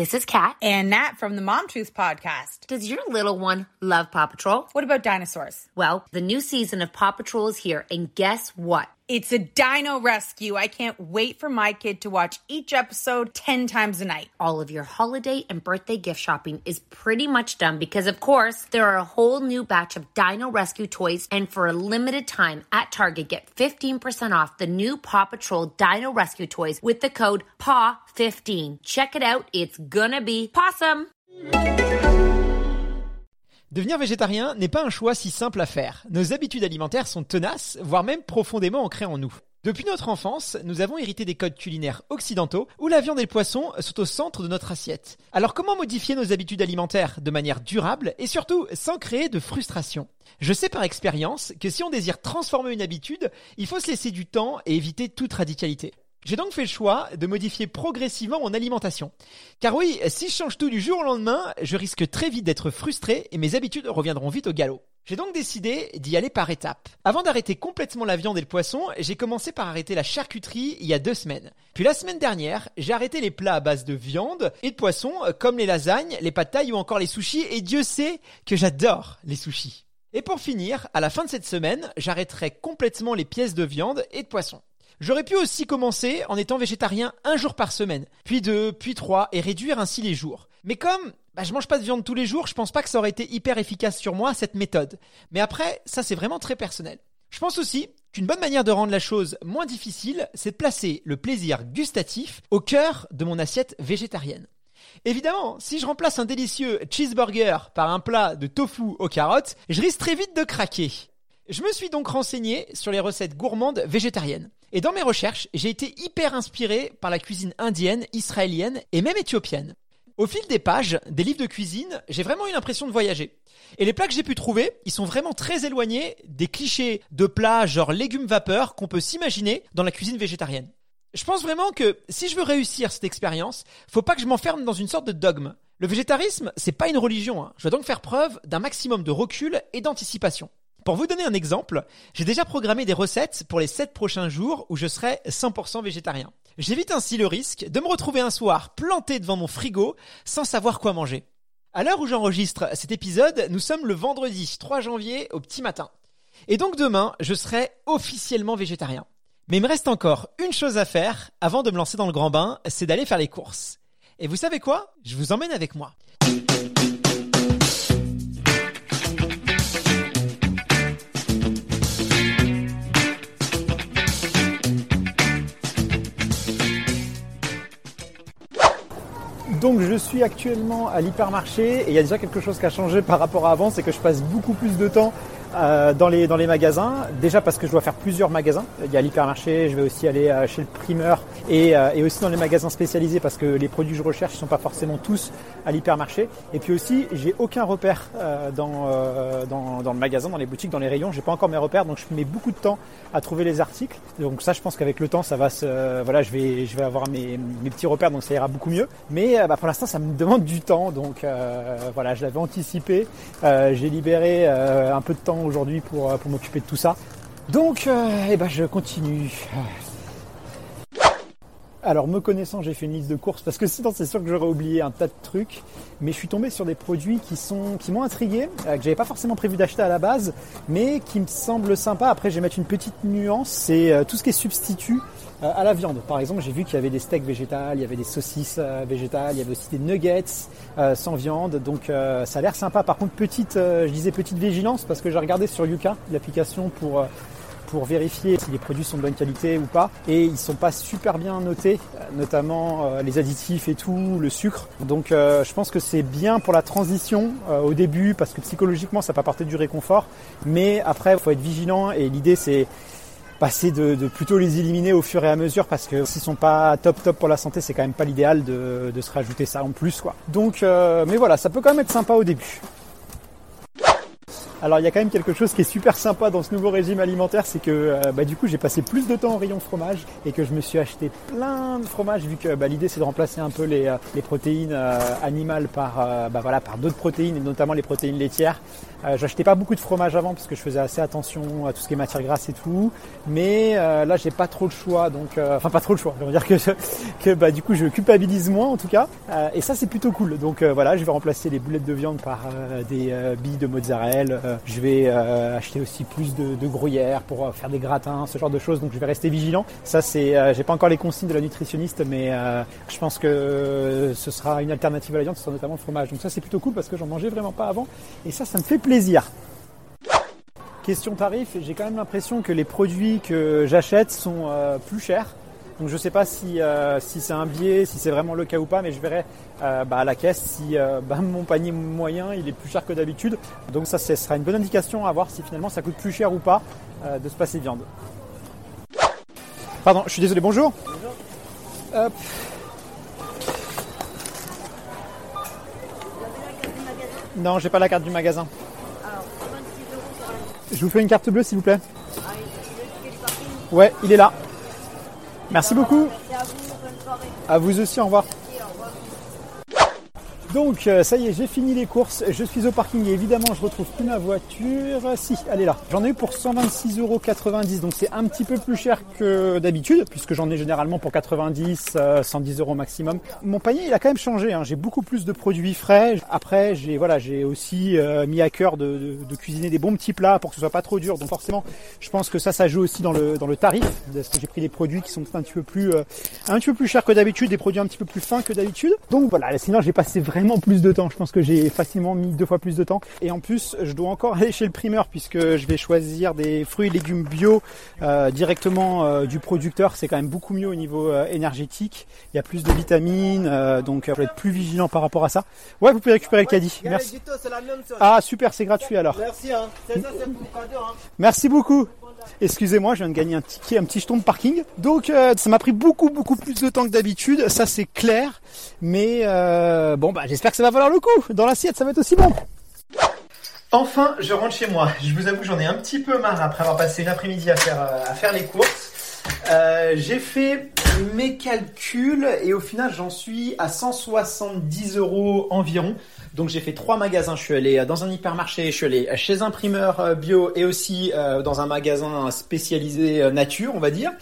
This is Kat. And Nat from the Mom Truth podcast. Does your little one love Paw Patrol? What about dinosaurs? Well, the new season of Paw Patrol is here, and guess what? It's a dino rescue. I can't wait for my kid to watch each episode 10 times a night. All of your holiday and birthday gift shopping is pretty much done because, of course, there are a whole new batch of dino rescue toys. And for a limited time at Target, get 15% off the new Paw Patrol dino rescue toys with the code PAW15. Check it out. It's gonna be awesome. Devenir végétarien n'est pas un choix si simple à faire. Nos habitudes alimentaires sont tenaces, voire même profondément ancrées en nous. Depuis notre enfance, nous avons hérité des codes culinaires occidentaux où la viande et le poisson sont au centre de notre assiette. Alors comment modifier nos habitudes alimentaires de manière durable et surtout sans créer de frustration? Je sais par expérience que si on désire transformer une habitude, il faut se laisser du temps et éviter toute radicalité. J'ai donc fait le choix de modifier progressivement mon alimentation. Car oui, si je change tout du jour au lendemain, je risque très vite d'être frustré et mes habitudes reviendront vite au galop. J'ai donc décidé d'y aller par étapes. Avant d'arrêter complètement la viande et le poisson, j'ai commencé par arrêter la charcuterie il y a deux semaines. Puis la semaine dernière, j'ai arrêté les plats à base de viande et de poisson, comme les lasagnes, les pâtes ou encore les sushis, et Dieu sait que j'adore les sushis. Et pour finir, à la fin de cette semaine, j'arrêterai complètement les pièces de viande et de poisson. J'aurais pu aussi commencer en étant végétarien un jour par semaine, puis deux, puis trois, et réduire ainsi les jours. Mais comme bah, je mange pas de viande tous les jours, je pense pas que ça aurait été hyper efficace sur moi cette méthode. Mais après, ça c'est vraiment très personnel. Je pense aussi qu'une bonne manière de rendre la chose moins difficile, c'est de placer le plaisir gustatif au cœur de mon assiette végétarienne. Évidemment, si je remplace un délicieux cheeseburger par un plat de tofu aux carottes, je risque très vite de craquer. Je me suis donc renseigné sur les recettes gourmandes végétariennes. Et dans mes recherches, j'ai été hyper inspiré par la cuisine indienne, israélienne et même éthiopienne. Au fil des pages des livres de cuisine, j'ai vraiment eu l'impression de voyager. Et les plats que j'ai pu trouver, ils sont vraiment très éloignés des clichés de plats genre légumes vapeur qu'on peut s'imaginer dans la cuisine végétarienne. Je pense vraiment que si je veux réussir cette expérience, faut pas que je m'enferme dans une sorte de dogme. Le végétarisme, c'est pas une religion. Hein. Je dois donc faire preuve d'un maximum de recul et d'anticipation. Pour vous donner un exemple, j'ai déjà programmé des recettes pour les 7 prochains jours où je serai 100% végétarien. J'évite ainsi le risque de me retrouver un soir planté devant mon frigo sans savoir quoi manger. À l'heure où j'enregistre cet épisode, nous sommes le vendredi 3 janvier au petit matin. Et donc demain, je serai officiellement végétarien. Mais il me reste encore une chose à faire avant de me lancer dans le grand bain, c'est d'aller faire les courses. Et vous savez quoi? Je vous emmène avec moi. Donc je suis actuellement à l'hypermarché et il y a déjà quelque chose qui a changé par rapport à avant, c'est que je passe beaucoup plus de temps euh, dans, les, dans les magasins. Déjà parce que je dois faire plusieurs magasins. Il y a l'hypermarché, je vais aussi aller euh, chez le primeur et, euh, et, aussi dans les magasins spécialisés parce que les produits que je recherche ne sont pas forcément tous à l'hypermarché. Et puis aussi, j'ai aucun repère dans, dans, dans, le magasin, dans les boutiques, dans les rayons. J'ai pas encore mes repères, donc je mets beaucoup de temps à trouver les articles. Donc ça, je pense qu'avec le temps, ça va se, voilà, je vais, je vais avoir mes, mes petits repères, donc ça ira beaucoup mieux. Mais bah, pour l'instant, ça me demande du temps, donc voilà, je l'avais anticipé. j'ai libéré un peu de temps aujourd'hui pour, euh, pour m'occuper de tout ça. Donc, euh, eh ben, je continue. Alors me connaissant, j'ai fait une liste de courses parce que sinon c'est sûr que j'aurais oublié un tas de trucs. Mais je suis tombé sur des produits qui sont qui m'ont intrigué, euh, que j'avais pas forcément prévu d'acheter à la base, mais qui me semblent sympas. Après, je vais mettre une petite nuance, c'est tout ce qui est substitut euh, à la viande. Par exemple, j'ai vu qu'il y avait des steaks végétales, il y avait des saucisses euh, végétales, il y avait aussi des nuggets euh, sans viande. Donc ça a l'air sympa. Par contre, petite, je disais petite vigilance parce que j'ai regardé sur Yuka l'application pour pour vérifier si les produits sont de bonne qualité ou pas. Et ils sont pas super bien notés, notamment les additifs et tout, le sucre. Donc je pense que c'est bien pour la transition au début parce que psychologiquement ça peut apporter du réconfort. Mais après, il faut être vigilant et l'idée c'est passer de, plutôt les éliminer au fur et à mesure parce que s'ils sont pas top top pour la santé, c'est quand même pas l'idéal de, se rajouter ça en plus quoi. Donc, euh, mais voilà, ça peut quand même être sympa au début. Alors il y a quand même quelque chose qui est super sympa dans ce nouveau régime alimentaire, c'est que euh, bah, du coup j'ai passé plus de temps au rayon fromage et que je me suis acheté plein de fromage vu que bah, l'idée c'est de remplacer un peu les, euh, protéines animales par, bah, voilà, par d'autres protéines et notamment les protéines laitières. Euh, j'achetais pas beaucoup de fromage avant parce que je faisais assez attention à tout ce qui est matière grasse et tout. Mais euh, là, j'ai pas trop le choix. Donc, euh, enfin, pas trop le choix. Je veux dire que, que bah, du coup, je culpabilise moins en tout cas. et ça, c'est plutôt cool. Donc voilà, je vais remplacer les boulettes de viande par des billes de mozzarella. Je vais acheter aussi plus de, de gruyère pour faire des gratins, ce genre de choses. Donc je vais rester vigilant. Ça, c'est, j'ai pas encore les consignes de la nutritionniste, mais je pense que ce sera une alternative à la viande, ce sera notamment le fromage. Donc ça, c'est plutôt cool parce que j'en mangeais vraiment pas avant. Et ça, ça me fait plaisir. Question tarif, j'ai quand même l'impression que les produits que j'achète sont euh, plus chers. Donc je ne sais pas si, euh, si c'est un biais, si c'est vraiment le cas ou pas, mais je verrai euh, bah, à la caisse si bah, mon panier moyen il est plus cher que d'habitude. Donc ça ce sera une bonne indication à voir si finalement ça coûte plus cher ou pas de se passer viande. Pardon, je suis désolé, bonjour. Bonjour. Hop. Non, j'ai pas la carte du magasin. Je vous fais une carte bleue s'il vous plaît. Ouais, il est là. Merci beaucoup. À vous aussi, au revoir. Donc euh, ça y est, j'ai fini les courses, je suis au parking et évidemment je retrouve plus ma voiture. Si, elle est là. J'en ai eu pour 126,90€, donc c'est un petit peu plus cher que d'habitude, puisque j'en ai généralement pour 90, 110 euh, euros maximum. Mon panier il a quand même changé, hein. j'ai beaucoup plus de produits frais. Après j'ai voilà, j'ai aussi euh, mis à cœur de, cuisiner des bons petits plats pour que ce soit pas trop dur. Donc forcément, je pense que ça, ça joue aussi dans le dans le tarif, parce que j'ai pris des produits qui sont un petit peu plus un petit peu plus chers que d'habitude, des produits un petit peu plus fins que d'habitude. Donc voilà, sinon j'ai passé vraiment plus de temps. Je pense que j'ai facilement mis deux fois plus de temps. Et en plus, je dois encore aller chez le primeur puisque je vais choisir des fruits et légumes bio euh, directement euh, du producteur. C'est quand même beaucoup mieux au niveau euh, énergétique. Il y a plus de vitamines, donc il faut être plus vigilant par rapport à ça. Ouais, vous pouvez récupérer le caddie. Merci. Ah super, c'est gratuit alors. Merci. Hein. Hein. Merci beaucoup. Excusez-moi, je viens de gagner un ticket, un petit jeton de parking. Donc euh, ça m'a pris beaucoup beaucoup plus de temps que d'habitude, ça c'est clair. Mais euh, bon bah j'espère que ça va valoir le coup. Dans l'assiette ça va être aussi bon. Enfin, je rentre chez moi. Je vous avoue, j'en ai un petit peu marre après avoir passé une après-midi à faire, euh, à faire les courses. j'ai fait mes calculs et au final, j'en suis à 170 euros environ. Donc j'ai fait trois magasins. Je suis allé euh, dans un hypermarché, je suis allé euh, chez un primeur euh, bio et aussi dans un magasin spécialisé nature, on va dire.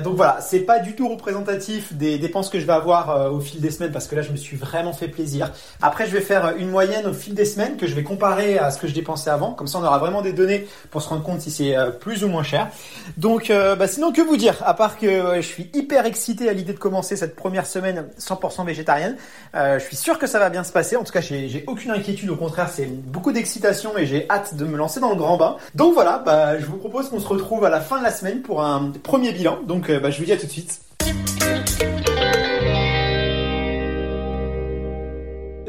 Donc voilà, c'est pas du tout représentatif des dépenses que je vais avoir euh, au fil des semaines parce que là je me suis vraiment fait plaisir. Après je vais faire une moyenne au fil des semaines que je vais comparer à ce que je dépensais avant. Comme ça on aura vraiment des données pour se rendre compte si c'est euh, plus ou moins cher. Donc euh, bah, sinon que vous dire? À part que je suis hyper excité à l'idée de commencer cette première semaine 100% végétarienne. je suis sûr que ça va bien se passer. En tout cas j'ai aucune inquiétude. Au contraire c'est beaucoup d'excitation et j'ai hâte de me lancer dans le grand bain. Donc voilà, bah, je vous propose qu'on se retrouve à la fin de la semaine pour un premier bilan. Donc donc, euh, bah, je vous dis à tout de suite.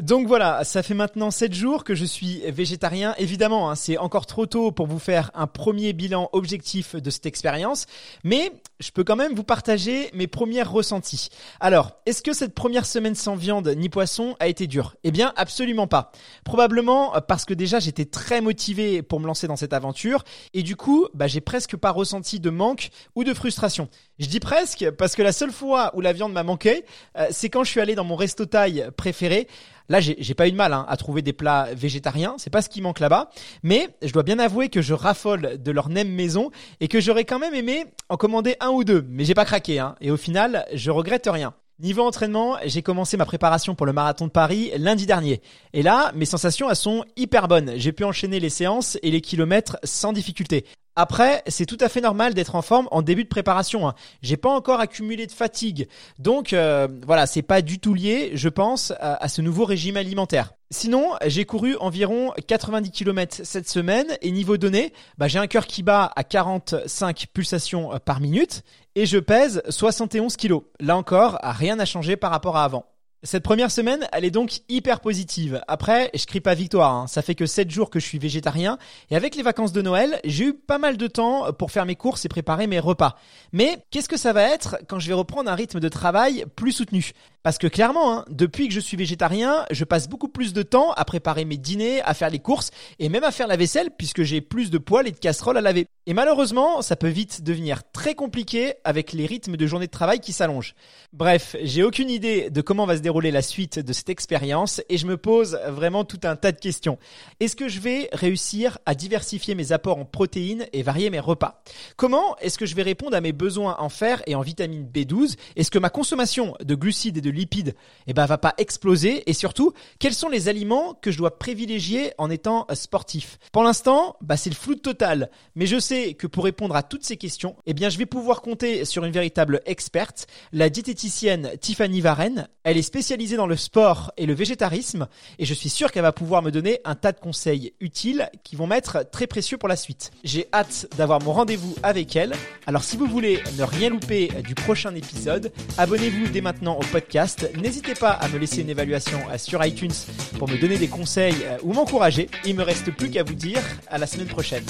Donc voilà, ça fait maintenant 7 jours que je suis végétarien. Évidemment, hein, c'est encore trop tôt pour vous faire un premier bilan objectif de cette expérience, mais je peux quand même vous partager mes premiers ressentis. Alors, est-ce que cette première semaine sans viande ni poisson a été dure? Eh bien, absolument pas. Probablement parce que déjà j'étais très motivé pour me lancer dans cette aventure et du coup, bah, j'ai presque pas ressenti de manque ou de frustration. Je dis presque parce que la seule fois où la viande m'a manqué, euh, c'est quand je suis allé dans mon resto taille préféré. Là, j'ai pas eu de mal hein, à trouver des plats végétariens, c'est pas ce qui manque là-bas, mais je dois bien avouer que je raffole de leur nem maison et que j'aurais quand même aimé en commander un ou deux, mais j'ai pas craqué, hein, et au final, je regrette rien. Niveau entraînement, j'ai commencé ma préparation pour le marathon de Paris lundi dernier. Et là, mes sensations, elles sont hyper bonnes. J'ai pu enchaîner les séances et les kilomètres sans difficulté. Après, c'est tout à fait normal d'être en forme en début de préparation. Hein. J'ai pas encore accumulé de fatigue, donc euh, voilà, c'est pas du tout lié, je pense, à, ce nouveau régime alimentaire. Sinon, j'ai couru environ 90 km cette semaine et niveau donné, bah, j'ai un cœur qui bat à 45 pulsations par minute et je pèse 71 kg. Là encore, rien n'a changé par rapport à avant. Cette première semaine, elle est donc hyper positive. Après, je crie pas victoire, hein. ça fait que 7 jours que je suis végétarien, et avec les vacances de Noël, j'ai eu pas mal de temps pour faire mes courses et préparer mes repas. Mais qu'est-ce que ça va être quand je vais reprendre un rythme de travail plus soutenu? Parce que clairement, hein, depuis que je suis végétarien, je passe beaucoup plus de temps à préparer mes dîners, à faire les courses et même à faire la vaisselle puisque j'ai plus de poêles et de casseroles à laver. Et malheureusement, ça peut vite devenir très compliqué avec les rythmes de journée de travail qui s'allongent. Bref, j'ai aucune idée de comment va se dérouler la suite de cette expérience et je me pose vraiment tout un tas de questions. Est-ce que je vais réussir à diversifier mes apports en protéines et varier mes repas? Comment est-ce que je vais répondre à mes besoins en fer et en vitamine B12 Est-ce que ma consommation de glucides et de lipides eh ben, va pas exploser Et surtout, quels sont les aliments que je dois privilégier en étant sportif? Pour l'instant, bah, c'est le flou total. Mais je sais que pour répondre à toutes ces questions, eh bien, je vais pouvoir compter sur une véritable experte, la diététicienne Tiffany Varenne. Elle est spécialisée dans le sport et le végétarisme et je suis sûr qu'elle va pouvoir me donner un tas de conseils utiles qui vont m'être très précieux pour la suite. J'ai hâte d'avoir mon rendez-vous avec elle. Alors si vous voulez ne rien louper du prochain épisode, abonnez-vous dès maintenant au podcast N'hésitez pas à me laisser une évaluation euh, sur iTunes pour me donner des conseils euh, ou m'encourager. Il me reste plus qu'à vous dire à la semaine prochaine.